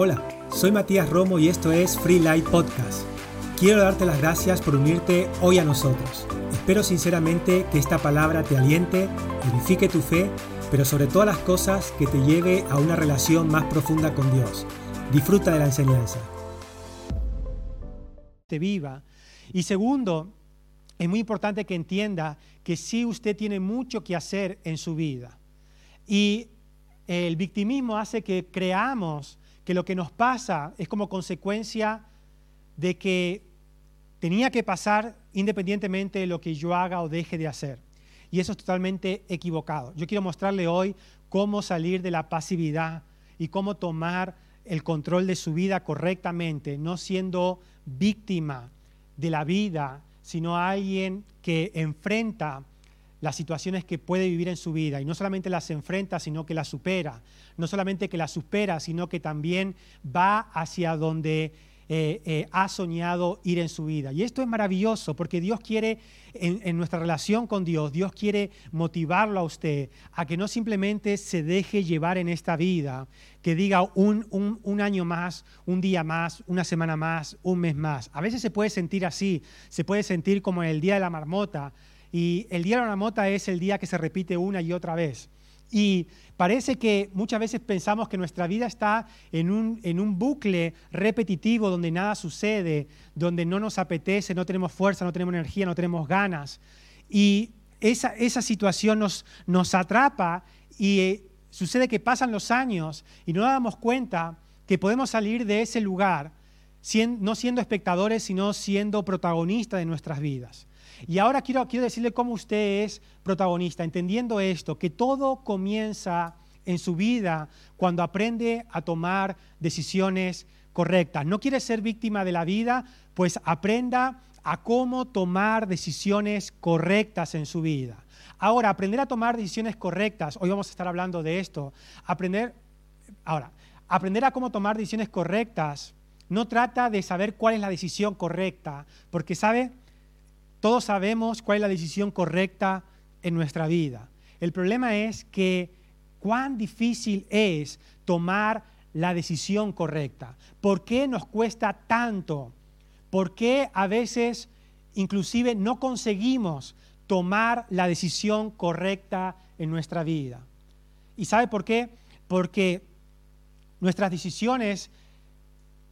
Hola, soy Matías Romo y esto es Free Light Podcast. Quiero darte las gracias por unirte hoy a nosotros. Espero sinceramente que esta palabra te aliente, edifique tu fe, pero sobre todas las cosas que te lleve a una relación más profunda con Dios. Disfruta de la enseñanza. Te viva. Y segundo, es muy importante que entienda que sí usted tiene mucho que hacer en su vida. Y el victimismo hace que creamos que lo que nos pasa es como consecuencia de que tenía que pasar independientemente de lo que yo haga o deje de hacer. Y eso es totalmente equivocado. Yo quiero mostrarle hoy cómo salir de la pasividad y cómo tomar el control de su vida correctamente, no siendo víctima de la vida, sino alguien que enfrenta las situaciones que puede vivir en su vida y no solamente las enfrenta, sino que las supera. No solamente que las supera, sino que también va hacia donde eh, eh, ha soñado ir en su vida. Y esto es maravilloso porque Dios quiere, en, nuestra relación con Dios, Dios quiere motivarlo a usted a que no simplemente se deje llevar en esta vida, que diga un, un año más, un día más, una semana más, un mes más. A veces se puede sentir así, se puede sentir como el día de la marmota y el día de la mota es el día que se repite una y otra vez. Y parece que muchas veces pensamos que nuestra vida está en un, en un, bucle repetitivo donde nada sucede, donde no nos apetece, no tenemos fuerza, no tenemos energía, no tenemos ganas. Y esa, esa situación nos, nos atrapa y eh, sucede que pasan los años y no damos cuenta que podemos salir de ese lugar no siendo espectadores, sino siendo protagonistas de nuestras vidas. Y ahora quiero, quiero decirle cómo usted es protagonista, entendiendo esto, que todo comienza en su vida cuando aprende a tomar decisiones correctas. No quiere ser víctima de la vida, pues aprenda a cómo tomar decisiones correctas en su vida. Ahora, aprender a tomar decisiones correctas, hoy vamos a estar hablando de esto, aprender, ahora, aprender a cómo tomar decisiones correctas no trata de saber cuál es la decisión correcta, porque sabe, todos sabemos cuál es la decisión correcta en nuestra vida. El problema es que cuán difícil es tomar la decisión correcta. ¿Por qué nos cuesta tanto? ¿Por qué a veces inclusive no conseguimos tomar la decisión correcta en nuestra vida? ¿Y sabe por qué? Porque nuestras decisiones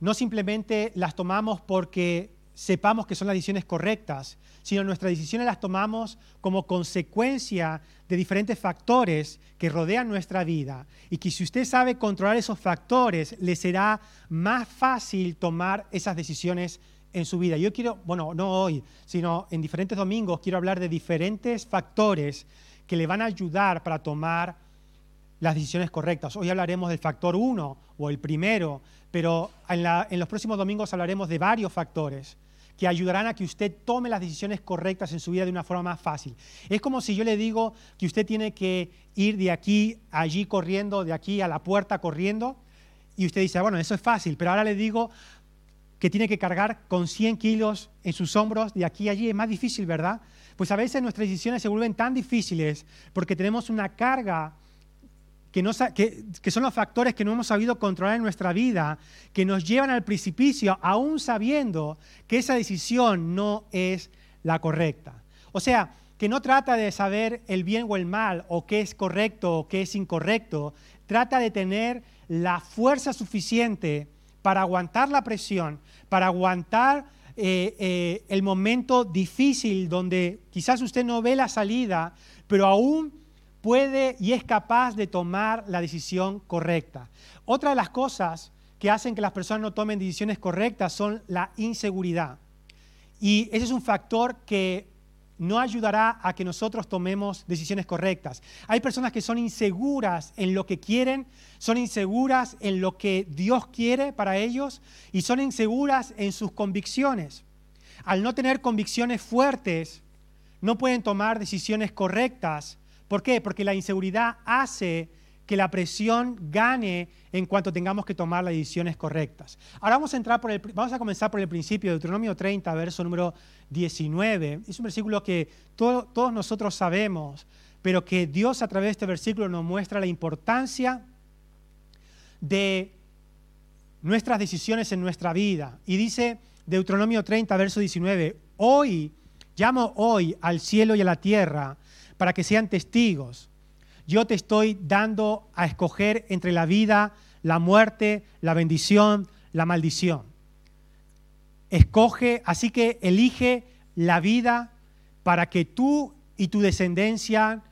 no simplemente las tomamos porque sepamos que son las decisiones correctas, sino nuestras decisiones las tomamos como consecuencia de diferentes factores que rodean nuestra vida y que si usted sabe controlar esos factores, le será más fácil tomar esas decisiones en su vida. Yo quiero, bueno, no hoy, sino en diferentes domingos, quiero hablar de diferentes factores que le van a ayudar para tomar las decisiones correctas. Hoy hablaremos del factor uno o el primero, pero en, en los próximos domingos hablaremos de varios factores que ayudarán a que usted tome las decisiones correctas en su vida de una forma más fácil. Es como si yo le digo que usted tiene que ir de aquí a allí corriendo, de aquí a la puerta corriendo, y usted dice, bueno, eso es fácil, pero ahora le digo que tiene que cargar con 100 kilos en sus hombros de aquí a allí, es más difícil, ¿verdad? Pues a veces nuestras decisiones se vuelven tan difíciles porque tenemos una carga que, son los factores que no hemos sabido controlar en nuestra vida, que nos llevan al precipicio, aún sabiendo que esa decisión no es la correcta. O sea, que no trata de saber el bien o el mal, o qué es correcto o qué es incorrecto, trata de tener la fuerza suficiente para aguantar la presión, para aguantar eh, eh, el momento difícil donde quizás usted no ve la salida, pero aún puede y es capaz de tomar la decisión correcta. Otra de las cosas que hacen que las personas no tomen decisiones correctas son la inseguridad. Y ese es un factor que no ayudará a que nosotros tomemos decisiones correctas. Hay personas que son inseguras en lo que quieren, son inseguras en lo que Dios quiere para ellos y son inseguras en sus convicciones. Al no tener convicciones fuertes, no pueden tomar decisiones correctas ¿Por qué? Porque la inseguridad hace que la presión gane en cuanto tengamos que tomar las decisiones correctas. Ahora vamos a, entrar por el, vamos a comenzar por el principio de Deuteronomio 30, verso número 19. Es un versículo que todos nosotros sabemos, pero que Dios a través de este versículo nos muestra la importancia de nuestras decisiones en nuestra vida. Y dice Deuteronomio 30, verso 19, hoy, llamo hoy al cielo y a la tierra para que sean testigos. Yo te estoy dando a escoger entre la vida, la muerte, la bendición, la maldición. Escoge, así que elige la vida para que tú y tu descendencia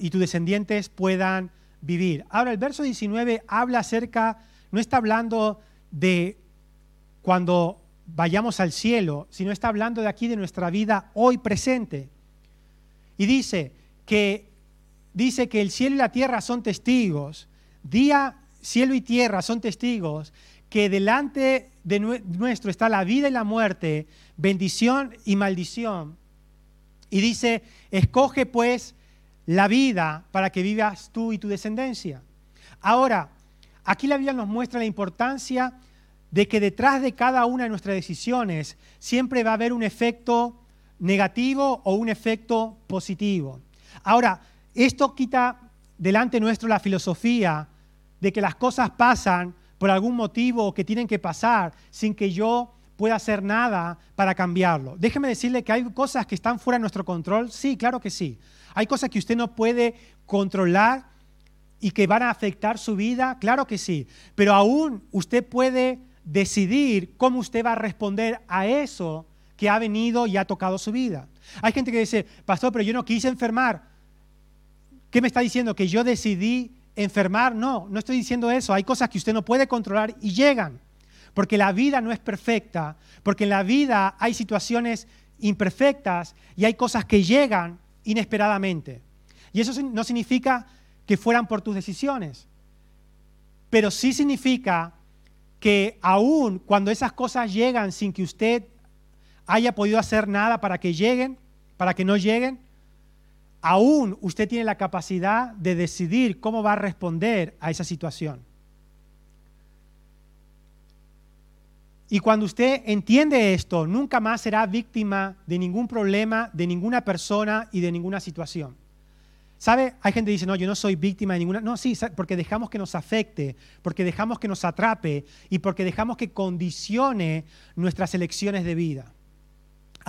y tus descendientes puedan vivir. Ahora, el verso 19 habla acerca, no está hablando de cuando vayamos al cielo, sino está hablando de aquí de nuestra vida hoy presente. Y dice que dice que el cielo y la tierra son testigos. Día, cielo y tierra son testigos que delante de nuestro está la vida y la muerte, bendición y maldición. Y dice, escoge pues la vida para que vivas tú y tu descendencia. Ahora, aquí la Biblia nos muestra la importancia de que detrás de cada una de nuestras decisiones siempre va a haber un efecto negativo o un efecto positivo. Ahora, esto quita delante nuestro la filosofía de que las cosas pasan por algún motivo que tienen que pasar sin que yo pueda hacer nada para cambiarlo. Déjeme decirle que hay cosas que están fuera de nuestro control. Sí, claro que sí. Hay cosas que usted no puede controlar y que van a afectar su vida. Claro que sí. Pero aún usted puede decidir cómo usted va a responder a eso que ha venido y ha tocado su vida. Hay gente que dice, pastor, pero yo no quise enfermar. ¿Qué me está diciendo? ¿Que yo decidí enfermar? No, no estoy diciendo eso. Hay cosas que usted no puede controlar y llegan porque la vida no es perfecta, porque en la vida hay situaciones imperfectas y hay cosas que llegan inesperadamente. Y eso no significa que fueran por tus decisiones, pero sí significa que aún cuando esas cosas llegan sin que usted haya podido hacer nada para que lleguen, para que no lleguen, aún usted tiene la capacidad de decidir cómo va a responder a esa situación. Y cuando usted entiende esto, nunca más será víctima de ningún problema, de ninguna persona y de ninguna situación. ¿Sabe? Hay gente que dice, no, yo no soy víctima de ninguna. No, sí, porque dejamos que nos afecte, porque dejamos que nos atrape y porque dejamos que condicione nuestras elecciones de vida.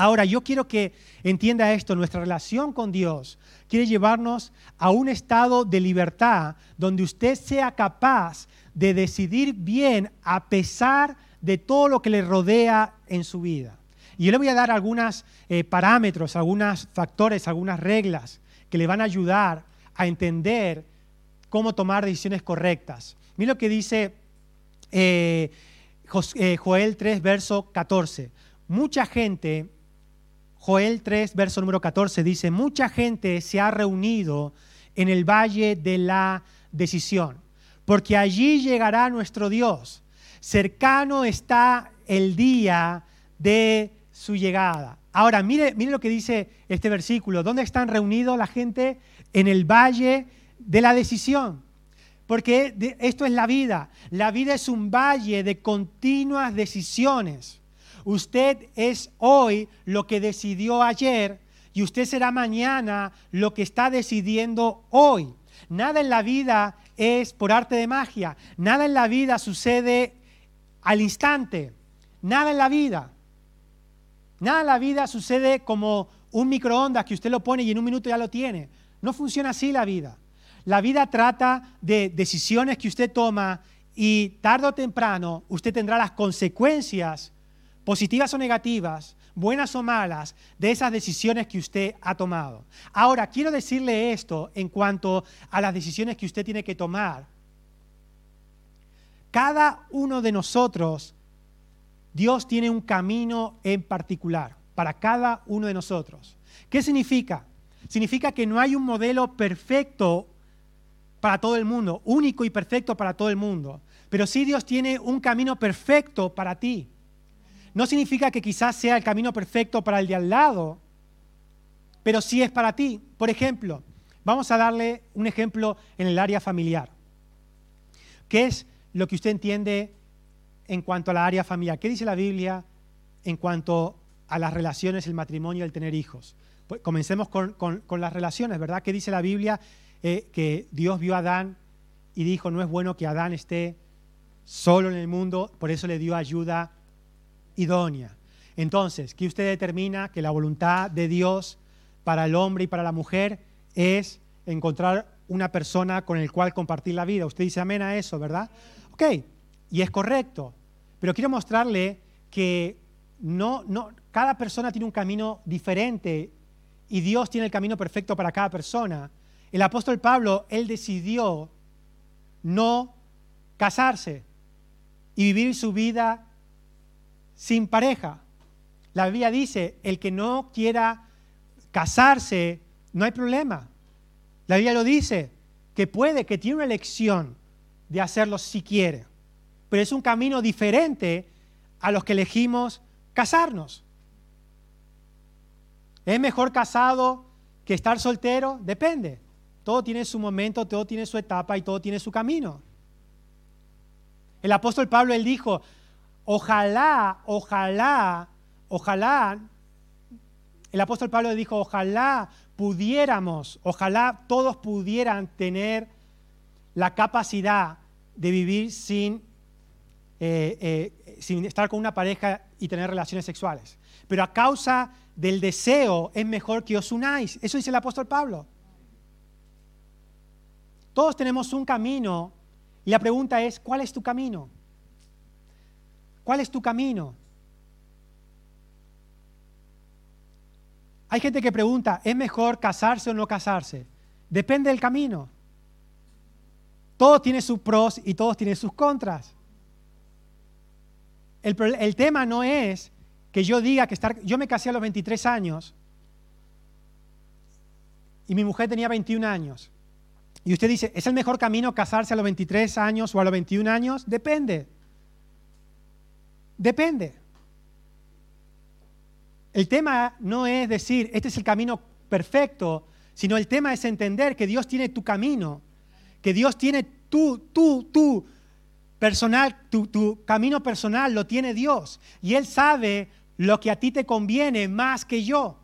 Ahora, yo quiero que entienda esto, nuestra relación con Dios quiere llevarnos a un estado de libertad donde usted sea capaz de decidir bien a pesar de todo lo que le rodea en su vida. Y yo le voy a dar algunos eh, parámetros, algunos factores, algunas reglas que le van a ayudar a entender cómo tomar decisiones correctas. Mira lo que dice eh, eh, Joel 3, verso 14. Mucha gente, Joel 3, verso número 14, dice, mucha gente se ha reunido en el valle de la decisión, porque allí llegará nuestro Dios cercano está el día de su llegada. Ahora, mire, mire lo que dice este versículo. ¿Dónde están reunidos la gente? En el valle de la decisión. Porque esto es la vida. La vida es un valle de continuas decisiones. Usted es hoy lo que decidió ayer y usted será mañana lo que está decidiendo hoy. Nada en la vida es por arte de magia. Nada en la vida sucede al instante. Nada en la vida. Nada en la vida sucede como un microondas que usted lo pone y en un minuto ya lo tiene. No funciona así la vida. La vida trata de decisiones que usted toma y tarde o temprano usted tendrá las consecuencias, positivas o negativas, buenas o malas, de esas decisiones que usted ha tomado. Ahora, quiero decirle esto en cuanto a las decisiones que usted tiene que tomar cada uno de nosotros, Dios tiene un camino en particular para cada uno de nosotros. ¿Qué significa? Significa que no hay un modelo perfecto para todo el mundo, único y perfecto para todo el mundo. Pero sí Dios tiene un camino perfecto para ti. No significa que quizás sea el camino perfecto para el de al lado, pero sí es para ti. Por ejemplo, vamos a darle un ejemplo en el área familiar, que es lo que usted entiende en cuanto a la área familiar. ¿Qué dice la Biblia en cuanto a las relaciones, el matrimonio, el tener hijos? Pues comencemos con, las relaciones, ¿verdad? ¿Qué dice la Biblia? Eh, que Dios vio a Adán y dijo, no es bueno que Adán esté solo en el mundo, por eso le dio ayuda idónea. Entonces, ¿qué usted determina que la voluntad de Dios para el hombre y para la mujer es encontrar una persona con el cual compartir la vida? Usted dice amén a eso, ¿verdad? Ok, y es correcto, pero quiero mostrarle que no, no, cada persona tiene un camino diferente y Dios tiene el camino perfecto para cada persona. El apóstol Pablo, él decidió no casarse y vivir su vida sin pareja. La Biblia dice, el que no quiera casarse, no hay problema. La Biblia lo dice, que puede, que tiene una elección de hacerlo si quiere. Pero es un camino diferente a los que elegimos casarnos. ¿Es mejor casado que estar soltero? Depende. Todo tiene su momento, todo tiene su etapa y todo tiene su camino. El apóstol Pablo, él dijo, ojalá, ojalá, ojalá, el apóstol Pablo dijo, ojalá pudiéramos, ojalá todos pudieran tener la capacidad de vivir sin, eh, eh, sin estar con una pareja y tener relaciones sexuales. Pero a causa del deseo es mejor que os unáis. Eso dice el apóstol Pablo. Todos tenemos un camino y la pregunta es, ¿cuál es tu camino? ¿Cuál es tu camino? Hay gente que pregunta, ¿es mejor casarse o no casarse? Depende del camino. Todos tienen sus pros y todos tienen sus contras. El, el, tema no es que yo diga que estar... Yo me casé a los 23 años y mi mujer tenía 21 años. Y usted dice, ¿es el mejor camino casarse a los 23 años o a los 21 años? Depende. Depende. El tema no es decir, este es el camino perfecto, sino el tema es entender que Dios tiene tu camino, que Dios tiene tu, tu, tu personal, tu, tu camino personal lo tiene Dios. Y Él sabe lo que a ti te conviene más que yo.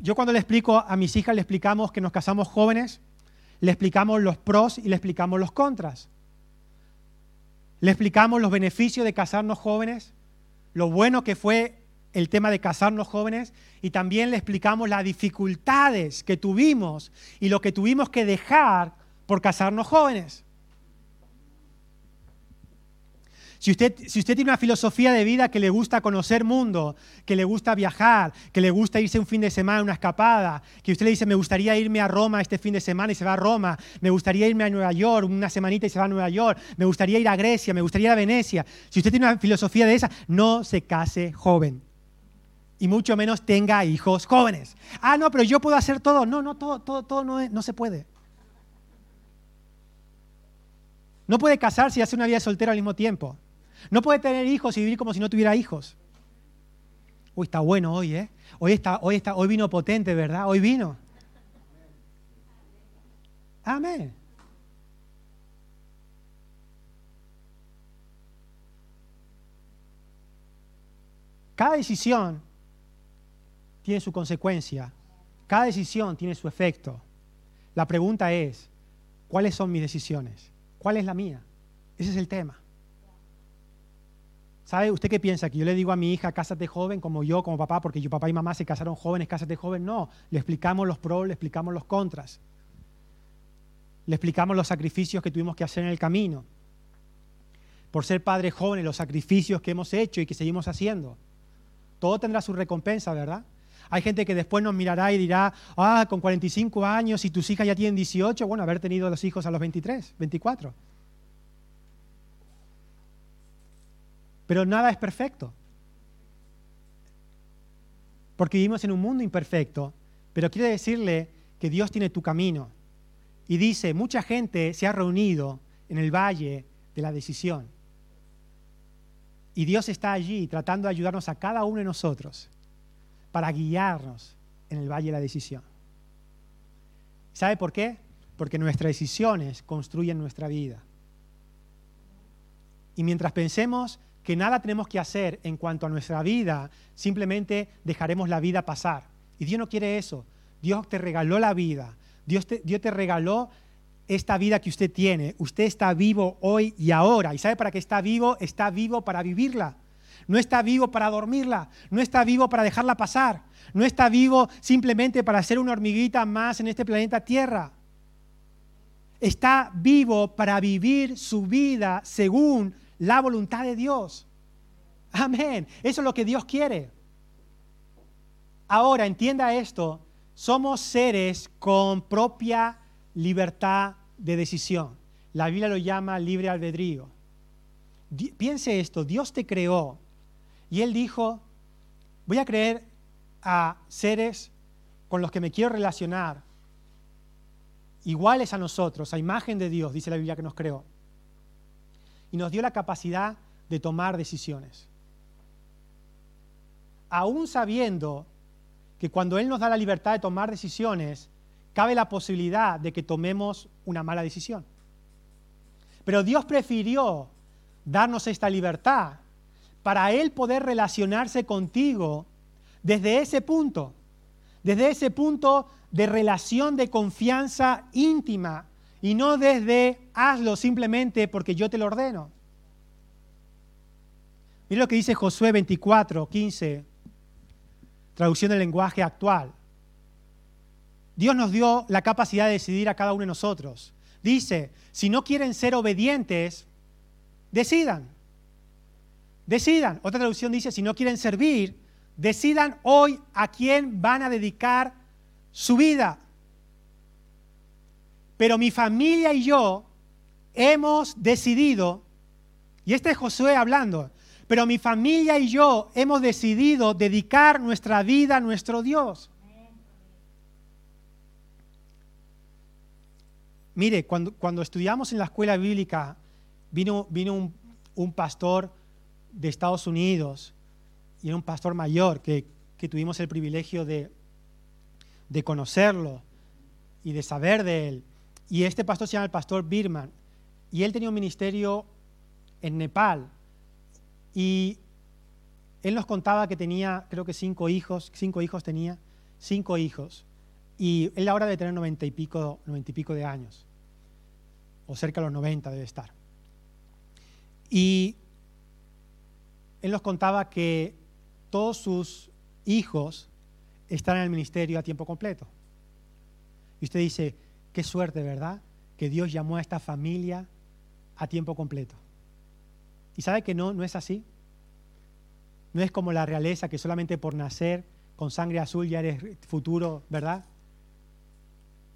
Yo cuando le explico a mis hijas, le explicamos que nos casamos jóvenes, le explicamos los pros y le explicamos los contras. Le explicamos los beneficios de casarnos jóvenes, lo bueno que fue el tema de casarnos jóvenes y también le explicamos las dificultades que tuvimos y lo que tuvimos que dejar por casarnos jóvenes. Si usted, tiene una filosofía de vida que le gusta conocer mundo, que le gusta viajar, que le gusta irse un fin de semana, una escapada, que usted le dice, me gustaría irme a Roma este fin de semana y se va a Roma, me gustaría irme a Nueva York una semanita y se va a Nueva York, me gustaría ir a Grecia, me gustaría ir a Venecia. Si usted tiene una filosofía de esa, no se case joven y mucho menos tenga hijos jóvenes. Ah, no, pero yo puedo hacer todo. No, no, todo, todo, todo no, no se puede. No puede casarse y hacer una vida soltera al mismo tiempo. No puede tener hijos y vivir como si no tuviera hijos. Uy, está bueno hoy, ¿eh? Hoy, está, hoy, está, hoy vino potente, ¿verdad? Hoy vino. Amén. Cada decisión tiene su consecuencia. Cada decisión tiene su efecto. La pregunta es, ¿cuáles son mis decisiones? ¿Cuál es la mía? Ese es el tema. ¿Sabe usted qué piensa? Que yo le digo a mi hija, cásate joven, como yo, como papá, porque yo papá y mamá se casaron jóvenes, cásate joven. No, le explicamos los pros, le explicamos los contras. Le explicamos los sacrificios que tuvimos que hacer en el camino. Por ser padres jóvenes, los sacrificios que hemos hecho y que seguimos haciendo. Todo tendrá su recompensa, ¿verdad? Hay gente que después nos mirará y dirá, ah, con 45 años y tus hijas ya tienen 18, bueno, haber tenido los hijos a los 23, 24. Pero nada es perfecto. Porque vivimos en un mundo imperfecto. Pero quiero decirle que Dios tiene tu camino. Y dice, mucha gente se ha reunido en el valle de la decisión. Y Dios está allí tratando de ayudarnos a cada uno de nosotros para guiarnos en el valle de la decisión. ¿Sabe por qué? Porque nuestras decisiones construyen nuestra vida. Y mientras pensemos que nada tenemos que hacer en cuanto a nuestra vida, simplemente dejaremos la vida pasar. Y Dios no quiere eso. Dios te regaló la vida. Dios te, Dios te regaló esta vida que usted tiene. Usted está vivo hoy y ahora. ¿Y sabe para qué está vivo? Está vivo para vivirla. No está vivo para dormirla. No está vivo para dejarla pasar. No está vivo simplemente para ser una hormiguita más en este planeta Tierra. Está vivo para vivir su vida según la voluntad de Dios. Amén. Eso es lo que Dios quiere. Ahora, entienda esto. Somos seres con propia libertad de decisión. La Biblia lo llama libre albedrío. Piense esto, Dios te creó y Él dijo, voy a creer a seres con los que me quiero relacionar, iguales a nosotros, a imagen de Dios, dice la Biblia que nos creó. Y nos dio la capacidad de tomar decisiones. Aún sabiendo que cuando Él nos da la libertad de tomar decisiones, cabe la posibilidad de que tomemos una mala decisión. Pero Dios prefirió darnos esta libertad para Él poder relacionarse contigo desde ese punto, desde ese punto de relación de confianza íntima y no desde hazlo simplemente porque yo te lo ordeno. Mira lo que dice Josué 24, 15, traducción del lenguaje actual. Dios nos dio la capacidad de decidir a cada uno de nosotros. Dice, si no quieren ser obedientes, decidan. Decidan. Otra traducción dice, si no quieren servir, decidan hoy a quién van a dedicar su vida. Pero mi familia y yo hemos decidido, y este es Josué hablando, pero mi familia y yo hemos decidido dedicar nuestra vida a nuestro Dios. Mire, cuando, cuando estudiamos en la escuela bíblica, vino, vino un, un, pastor de Estados Unidos, y era un pastor mayor que, que tuvimos el privilegio de, de conocerlo y de saber de él. Y este pastor se llama el pastor Birman. Y él tenía un ministerio en Nepal. Y él nos contaba que tenía, creo que cinco hijos, cinco hijos tenía, cinco hijos. Y él ahora debe tener noventa y pico, noventa y pico de años, o cerca de los noventa debe estar. Y él nos contaba que todos sus hijos están en el ministerio a tiempo completo. Y usted dice, qué suerte, ¿verdad? Que Dios llamó a esta familia a tiempo completo. ¿Y sabe que no, no es así? No es como la realeza que solamente por nacer con sangre azul ya eres futuro, ¿verdad?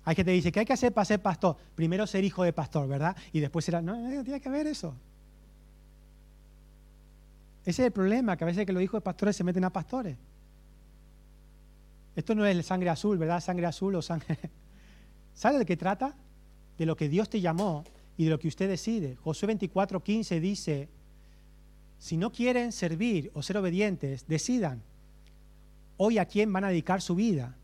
Hay gente que dice, ¿qué hay que hacer para ser pastor? Primero ser hijo de pastor, ¿verdad? Y después será, no, no tiene que ver eso. Ese es el problema, que a veces que los hijos de pastores se meten a pastores. Esto no es sangre azul, ¿verdad? Sangre azul o sangre... ¿Sabe de qué trata? De lo que Dios te llamó y de lo que usted decide. Josué 24, 15 dice, si no quieren servir o ser obedientes, decidan hoy a quién van a dedicar su vida.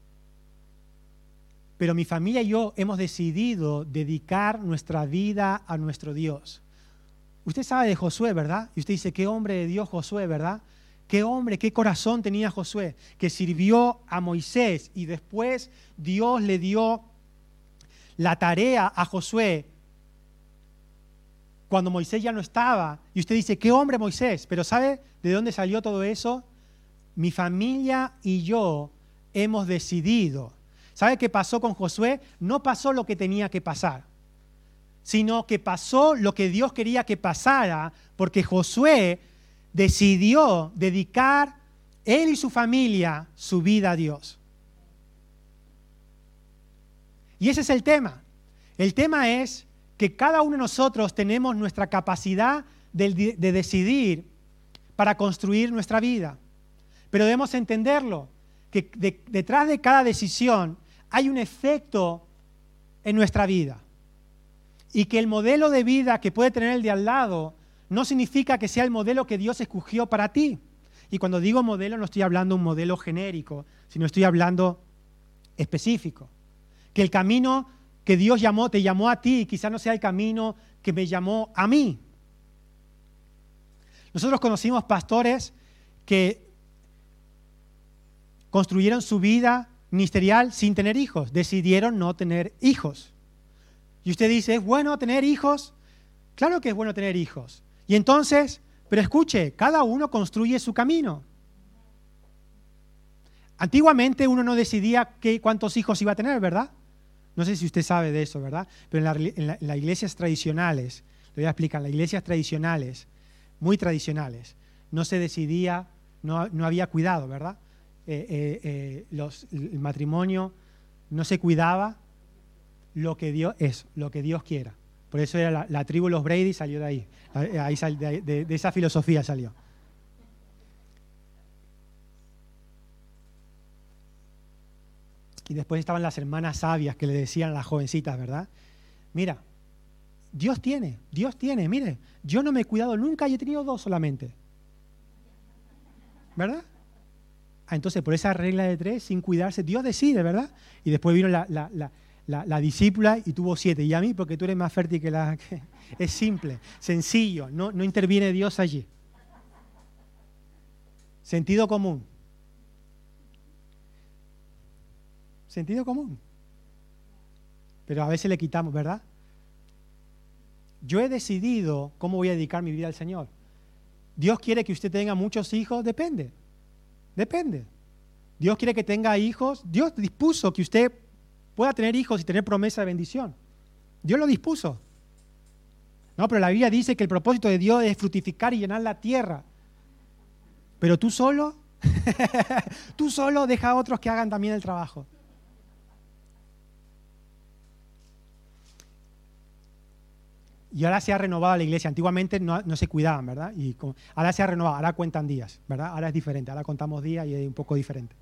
Pero mi familia y yo hemos decidido dedicar nuestra vida a nuestro Dios. Usted sabe de Josué, ¿verdad? Y usted dice, qué hombre de Dios Josué, ¿verdad? Qué hombre, qué corazón tenía Josué, que sirvió a Moisés y después Dios le dio la tarea a Josué cuando Moisés ya no estaba. Y usted dice, qué hombre Moisés, pero ¿sabe de dónde salió todo eso? Mi familia y yo hemos decidido ¿Sabe qué pasó con Josué? No pasó lo que tenía que pasar, sino que pasó lo que Dios quería que pasara, porque Josué decidió dedicar él y su familia su vida a Dios. Y ese es el tema. El tema es que cada uno de nosotros tenemos nuestra capacidad de, decidir para construir nuestra vida. Pero debemos entenderlo, que detrás de cada decisión hay un efecto en nuestra vida. Y que el modelo de vida que puede tener el de al lado no significa que sea el modelo que Dios escogió para ti. Y cuando digo modelo no estoy hablando un modelo genérico, sino estoy hablando específico. Que el camino que Dios llamó, te llamó a ti, quizás no sea el camino que me llamó a mí. Nosotros conocimos pastores que construyeron su vida ministerial sin tener hijos. Decidieron no tener hijos. Y usted dice, ¿es bueno tener hijos? Claro que es bueno tener hijos. Y entonces, pero escuche, cada uno construye su camino. Antiguamente uno no decidía qué, cuántos hijos iba a tener, ¿verdad? No sé si usted sabe de eso, ¿verdad? Pero en, las iglesias tradicionales, le voy a explicar, en las iglesias tradicionales, muy tradicionales, no se decidía, no, no había cuidado, ¿verdad? Eh, eh, eh, el matrimonio no se cuidaba lo que Dios es, lo que Dios quiera. Por eso era la, tribu Los Brady salió de ahí, de esa filosofía salió. Y después estaban las hermanas sabias que le decían a las jovencitas, ¿verdad? Mira, Dios tiene, Dios tiene, mire, yo no me he cuidado nunca y he tenido dos solamente. ¿Verdad? Ah, entonces, por esa regla de tres, sin cuidarse, Dios decide, ¿verdad? Y después vino la, la, discípula y tuvo siete. Y a mí, porque tú eres más fértil que la... es simple, sencillo, no, no interviene Dios allí. Sentido común. Sentido común. Pero a veces le quitamos, ¿verdad? Yo he decidido cómo voy a dedicar mi vida al Señor. Dios quiere que usted tenga muchos hijos, depende. Depende. Dios quiere que tenga hijos. Dios dispuso que usted pueda tener hijos y tener promesa de bendición. Dios lo dispuso. No, pero la Biblia dice que el propósito de Dios es fructificar y llenar la tierra. Pero tú solo, tú solo deja a otros que hagan también el trabajo. Y ahora se ha renovado la iglesia. Antiguamente no, se cuidaban, ¿verdad? Y ahora se ha renovado, ahora cuentan días, ¿verdad? Ahora es diferente, ahora contamos días y es un poco diferente.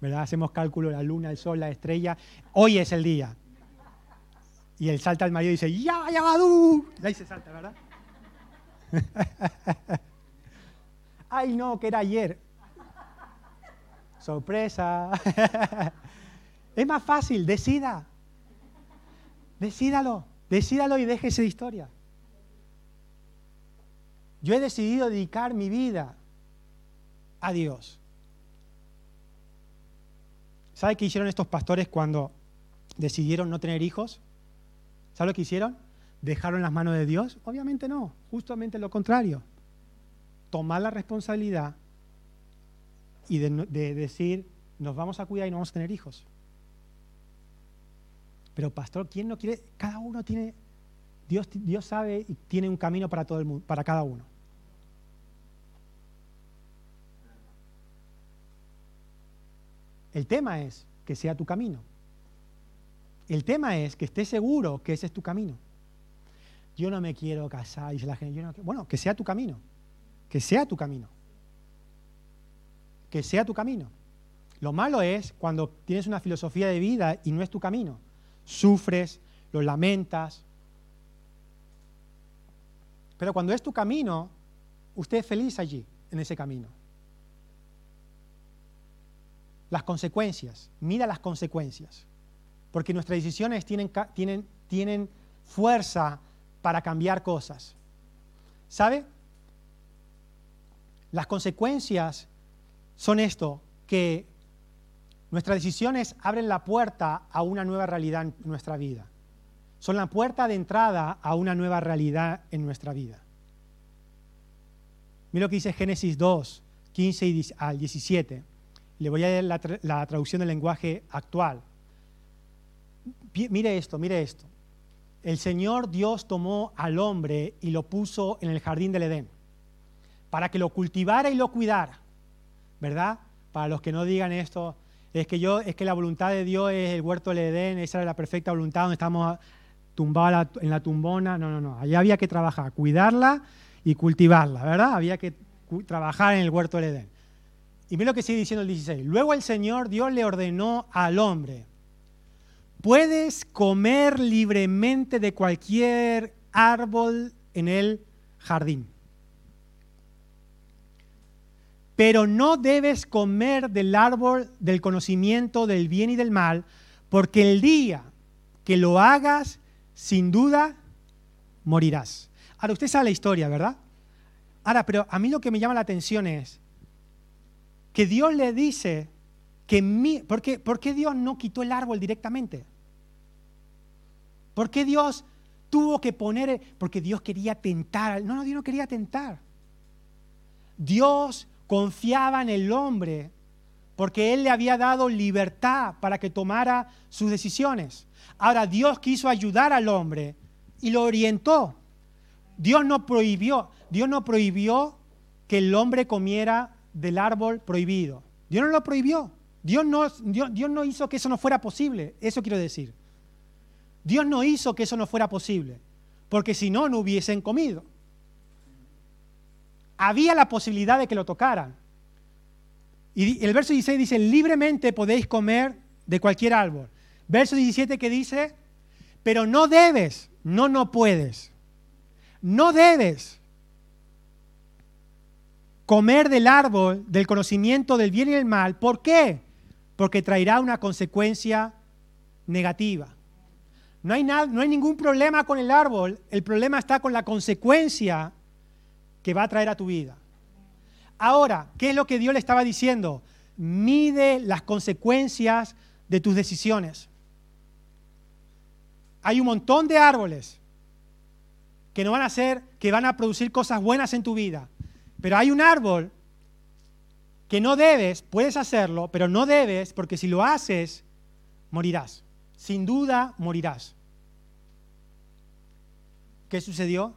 ¿Verdad? Hacemos cálculo, la luna, el sol, la estrella. Hoy es el día. Y él salta al marido y dice, ¡Ya, ya, Badu! Y ahí se salta, ¿verdad? ¡Ay, no, que era ayer! Sorpresa. es más fácil, decida. Decídalo, decídalo y déjese de historia. Yo he decidido dedicar mi vida a Dios. ¿Sabe qué hicieron estos pastores cuando decidieron no tener hijos? ¿Sabe lo que hicieron? ¿Dejaron las manos de Dios? Obviamente no, justamente lo contrario. Tomar la responsabilidad y de, de decir, nos vamos a cuidar y no vamos a tener hijos. Pero pastor, ¿quién no quiere? Cada uno tiene, Dios, Dios sabe y tiene un camino para todo el mundo, para cada uno. El tema es que sea tu camino. El tema es que estés seguro que ese es tu camino. Yo no me quiero casar, dice la gente. Yo no, bueno, que sea tu camino. Que sea tu camino. Que sea tu camino. Lo malo es cuando tienes una filosofía de vida y no es tu camino sufres, lo lamentas. Pero cuando es tu camino, usted es feliz allí, en ese camino. Las consecuencias, mira las consecuencias, porque nuestras decisiones tienen, tienen, tienen fuerza para cambiar cosas. ¿Sabe? Las consecuencias son esto, que Nuestras decisiones abren la puerta a una nueva realidad en nuestra vida. Son la puerta de entrada a una nueva realidad en nuestra vida. Mira lo que dice Génesis 2, 15 al 17. Le voy a leer la, la traducción del lenguaje actual. Mire esto, mire esto. El Señor Dios tomó al hombre y lo puso en el jardín del Edén para que lo cultivara y lo cuidara. ¿Verdad? Para los que no digan esto, es que yo, es que la voluntad de Dios es el huerto del Edén, esa era la perfecta voluntad donde estamos tumbados en la tumbona. No, no, no. Allá había que trabajar, cuidarla y cultivarla, ¿verdad? Había que trabajar en el huerto del Edén. Y mira lo que sigue diciendo el 16. Luego el Señor Dios le ordenó al hombre, puedes comer libremente de cualquier árbol en el jardín pero no debes comer del árbol del conocimiento del bien y del mal, porque el día que lo hagas, sin duda, morirás. Ahora, usted sabe la historia, ¿verdad? Ahora, pero a mí lo que me llama la atención es que Dios le dice que mi, ¿por, qué, ¿por qué Dios no quitó el árbol directamente? ¿Por qué Dios tuvo que poner? Porque Dios quería tentar. No, no, Dios no quería tentar. Dios confiaba en el hombre porque Él le había dado libertad para que tomara sus decisiones. Ahora Dios quiso ayudar al hombre y lo orientó. Dios no prohibió, Dios no prohibió que el hombre comiera del árbol prohibido. Dios no lo prohibió. Dios no, Dios, Dios no hizo que eso no fuera posible. Eso quiero decir. Dios no hizo que eso no fuera posible. Porque si no, no hubiesen comido. Había la posibilidad de que lo tocaran. Y el verso 16 dice, libremente podéis comer de cualquier árbol. Verso 17 que dice, pero no debes, no, no puedes. No debes comer del árbol del conocimiento del bien y del mal. ¿Por qué? Porque traerá una consecuencia negativa. No hay, nada, no hay ningún problema con el árbol, el problema está con la consecuencia que va a traer a tu vida. Ahora, ¿qué es lo que Dios le estaba diciendo? Mide las consecuencias de tus decisiones. Hay un montón de árboles que no van a hacer, que van a producir cosas buenas en tu vida. Pero hay un árbol que no debes, puedes hacerlo, pero no debes, porque si lo haces, morirás. Sin duda, morirás. ¿Qué sucedió?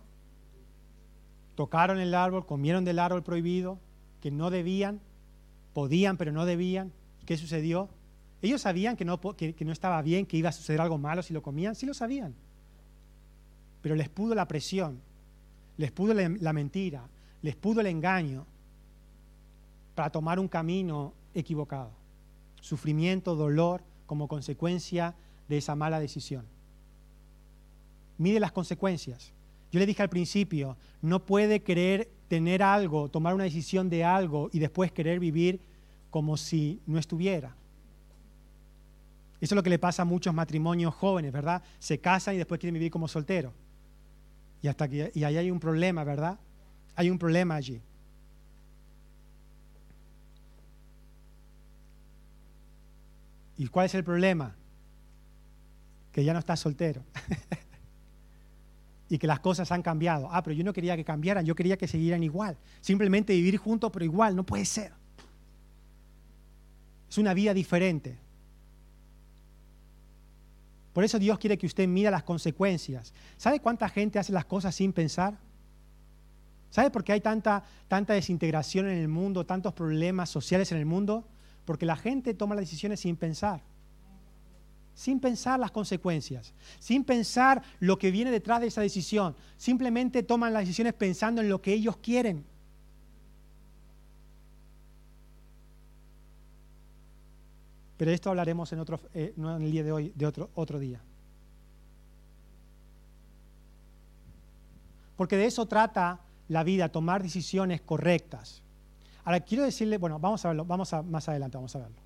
Tocaron el árbol, comieron del árbol prohibido, que no debían, podían pero no debían. ¿Qué sucedió? Ellos sabían que no, que, no estaba bien, que iba a suceder algo malo si lo comían, sí lo sabían. Pero les pudo la presión, les pudo la, la mentira, les pudo el engaño para tomar un camino equivocado. Sufrimiento, dolor como consecuencia de esa mala decisión. Mide las consecuencias. Yo le dije al principio, no puede querer tener algo, tomar una decisión de algo y después querer vivir como si no estuviera. Eso es lo que le pasa a muchos matrimonios jóvenes, ¿verdad? Se casan y después quieren vivir como solteros. Y, hasta que, y ahí hay un problema, ¿verdad? Hay un problema allí. ¿Y cuál es el problema? Que ya no estás soltero. y que las cosas han cambiado. Ah, pero yo no quería que cambiaran, yo quería que siguieran igual. Simplemente vivir juntos, pero igual, no puede ser. Es una vida diferente. Por eso Dios quiere que usted mida las consecuencias. ¿Sabe cuánta gente hace las cosas sin pensar? ¿Sabe por qué hay tanta, tanta desintegración en el mundo, tantos problemas sociales en el mundo? Porque la gente toma las decisiones sin pensar sin pensar las consecuencias, sin pensar lo que viene detrás de esa decisión. Simplemente toman las decisiones pensando en lo que ellos quieren. Pero esto hablaremos en, otro, eh, no en el día de hoy, de otro, otro día. Porque de eso trata la vida, tomar decisiones correctas. Ahora quiero decirle, bueno, vamos a verlo, vamos a más adelante, vamos a verlo.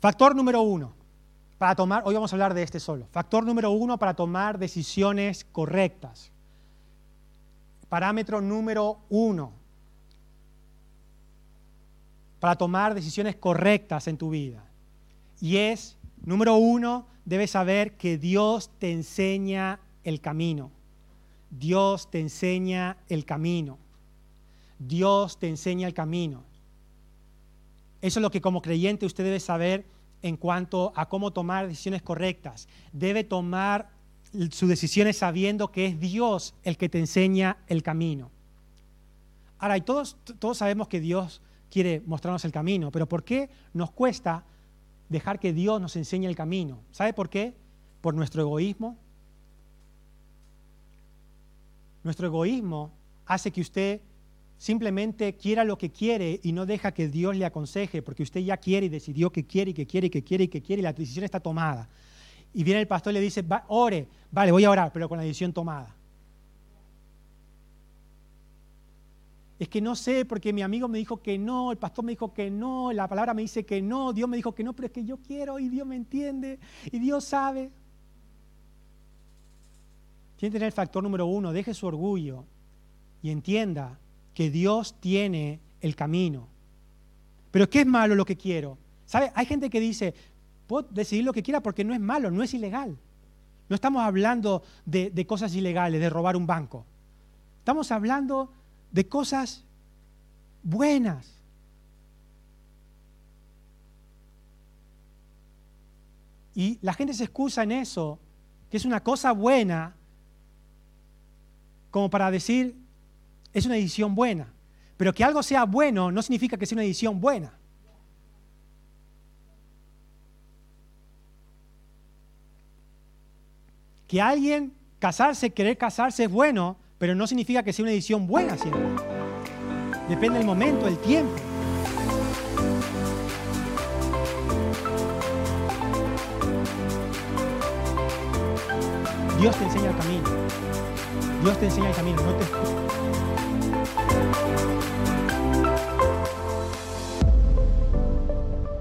Factor número uno para tomar, hoy vamos a hablar de este solo. Factor número uno para tomar decisiones correctas. Parámetro número uno para tomar decisiones correctas en tu vida. Y es, número uno, debes saber que Dios te enseña el camino. Dios te enseña el camino. Dios te enseña el camino. Eso es lo que como creyente usted debe saber en cuanto a cómo tomar decisiones correctas. Debe tomar sus decisiones sabiendo que es Dios el que te enseña el camino. Ahora, y todos, todos sabemos que Dios quiere mostrarnos el camino, pero ¿por qué nos cuesta dejar que Dios nos enseñe el camino? ¿Sabe por qué? Por nuestro egoísmo. Nuestro egoísmo hace que usted simplemente quiera lo que quiere y no deja que Dios le aconseje, porque usted ya quiere y decidió que quiere y que quiere y que quiere y que quiere y la decisión está tomada. Y viene el pastor y le dice, ore, vale, voy a orar, pero con la decisión tomada. Es que no sé, porque mi amigo me dijo que no, el pastor me dijo que no, la palabra me dice que no, Dios me dijo que no, pero es que yo quiero y Dios me entiende y Dios sabe. Tiene que tener el factor número uno, deje su orgullo y entienda que Dios tiene el camino. Pero ¿qué es malo lo que quiero? ¿Sabe? Hay gente que dice, puedo decidir lo que quiera porque no es malo, no es ilegal. No estamos hablando de, de cosas ilegales, de robar un banco. Estamos hablando de cosas buenas. Y la gente se excusa en eso, que es una cosa buena, como para decir, es una edición buena. Pero que algo sea bueno no significa que sea una edición buena. Que alguien casarse, querer casarse es bueno, pero no significa que sea una edición buena siempre. Depende del momento, el tiempo. Dios te enseña el camino. Dios te enseña el camino, no te